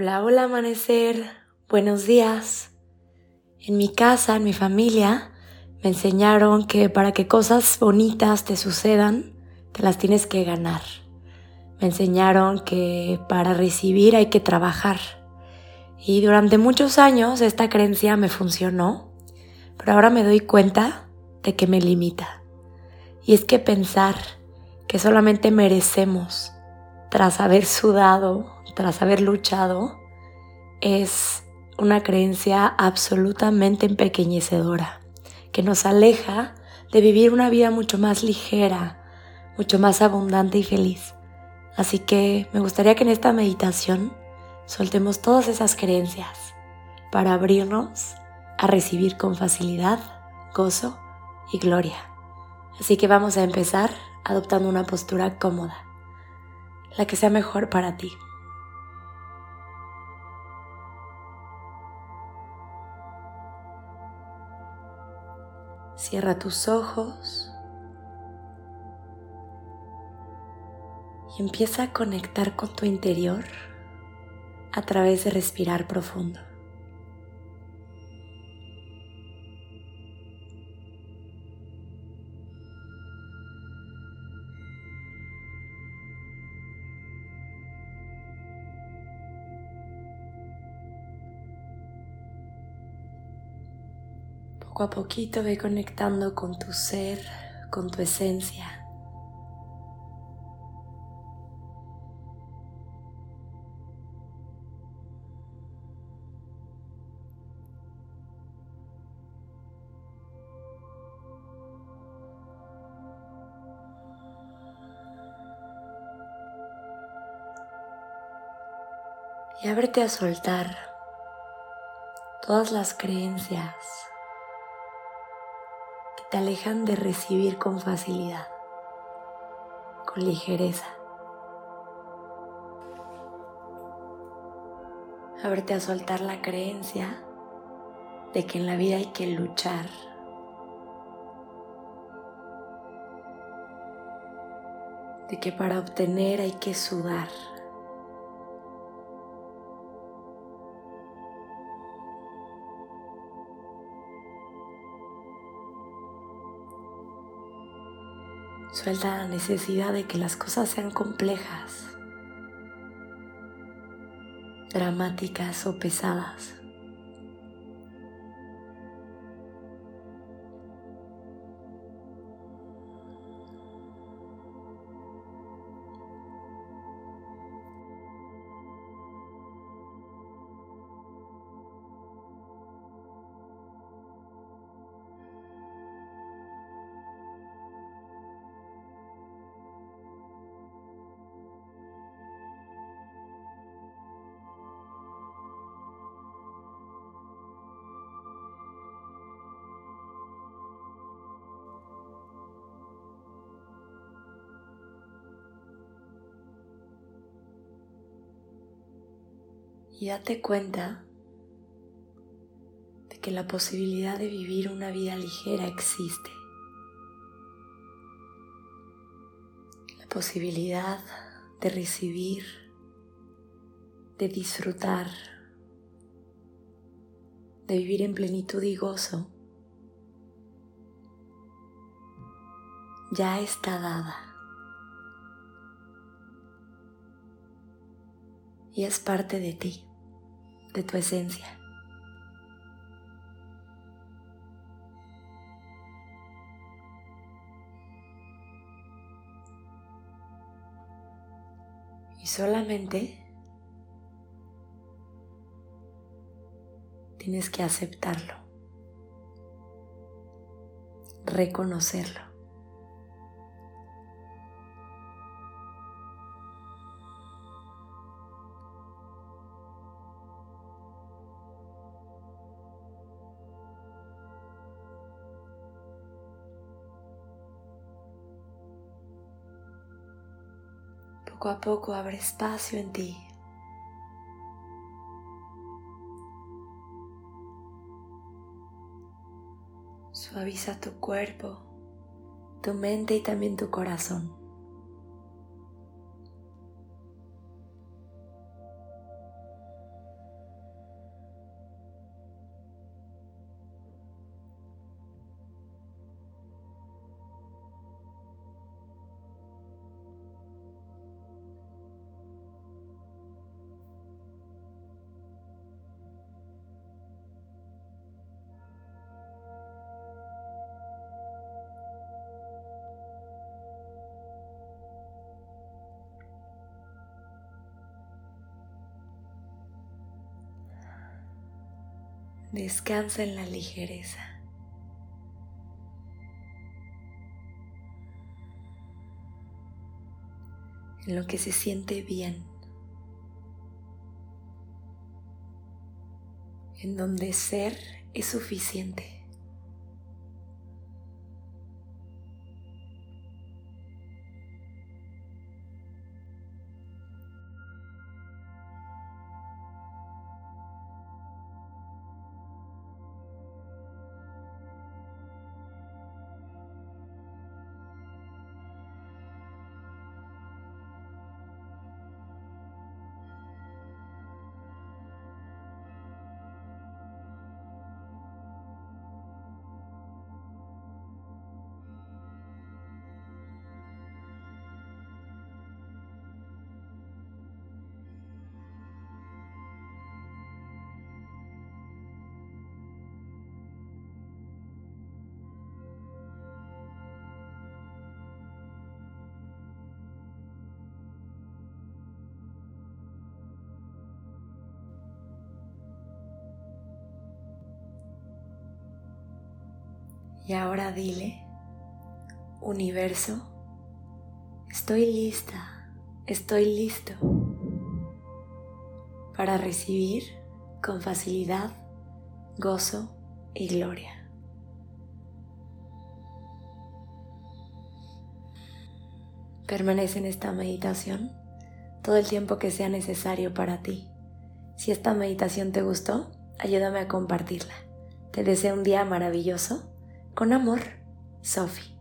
Hola, hola amanecer, buenos días. En mi casa, en mi familia, me enseñaron que para que cosas bonitas te sucedan, te las tienes que ganar. Me enseñaron que para recibir hay que trabajar. Y durante muchos años esta creencia me funcionó, pero ahora me doy cuenta de que me limita. Y es que pensar que solamente merecemos tras haber sudado, tras haber luchado, es una creencia absolutamente empequeñecedora, que nos aleja de vivir una vida mucho más ligera, mucho más abundante y feliz. Así que me gustaría que en esta meditación soltemos todas esas creencias para abrirnos a recibir con facilidad gozo y gloria. Así que vamos a empezar adoptando una postura cómoda, la que sea mejor para ti. Cierra tus ojos y empieza a conectar con tu interior a través de respirar profundo. Poco a poquito ve conectando con tu ser, con tu esencia. y ábrete a soltar todas las creencias te alejan de recibir con facilidad, con ligereza. Ábrete a soltar la creencia de que en la vida hay que luchar. De que para obtener hay que sudar. Suelta la necesidad de que las cosas sean complejas, dramáticas o pesadas. Y date cuenta de que la posibilidad de vivir una vida ligera existe. La posibilidad de recibir, de disfrutar, de vivir en plenitud y gozo, ya está dada. Y es parte de ti de tu esencia. Y solamente tienes que aceptarlo, reconocerlo. Poco a poco abre espacio en ti. Suaviza tu cuerpo, tu mente y también tu corazón. Descansa en la ligereza. En lo que se siente bien. En donde ser es suficiente. Y ahora dile, universo, estoy lista, estoy listo para recibir con facilidad, gozo y gloria. Permanece en esta meditación todo el tiempo que sea necesario para ti. Si esta meditación te gustó, ayúdame a compartirla. Te deseo un día maravilloso con amor, Sophie.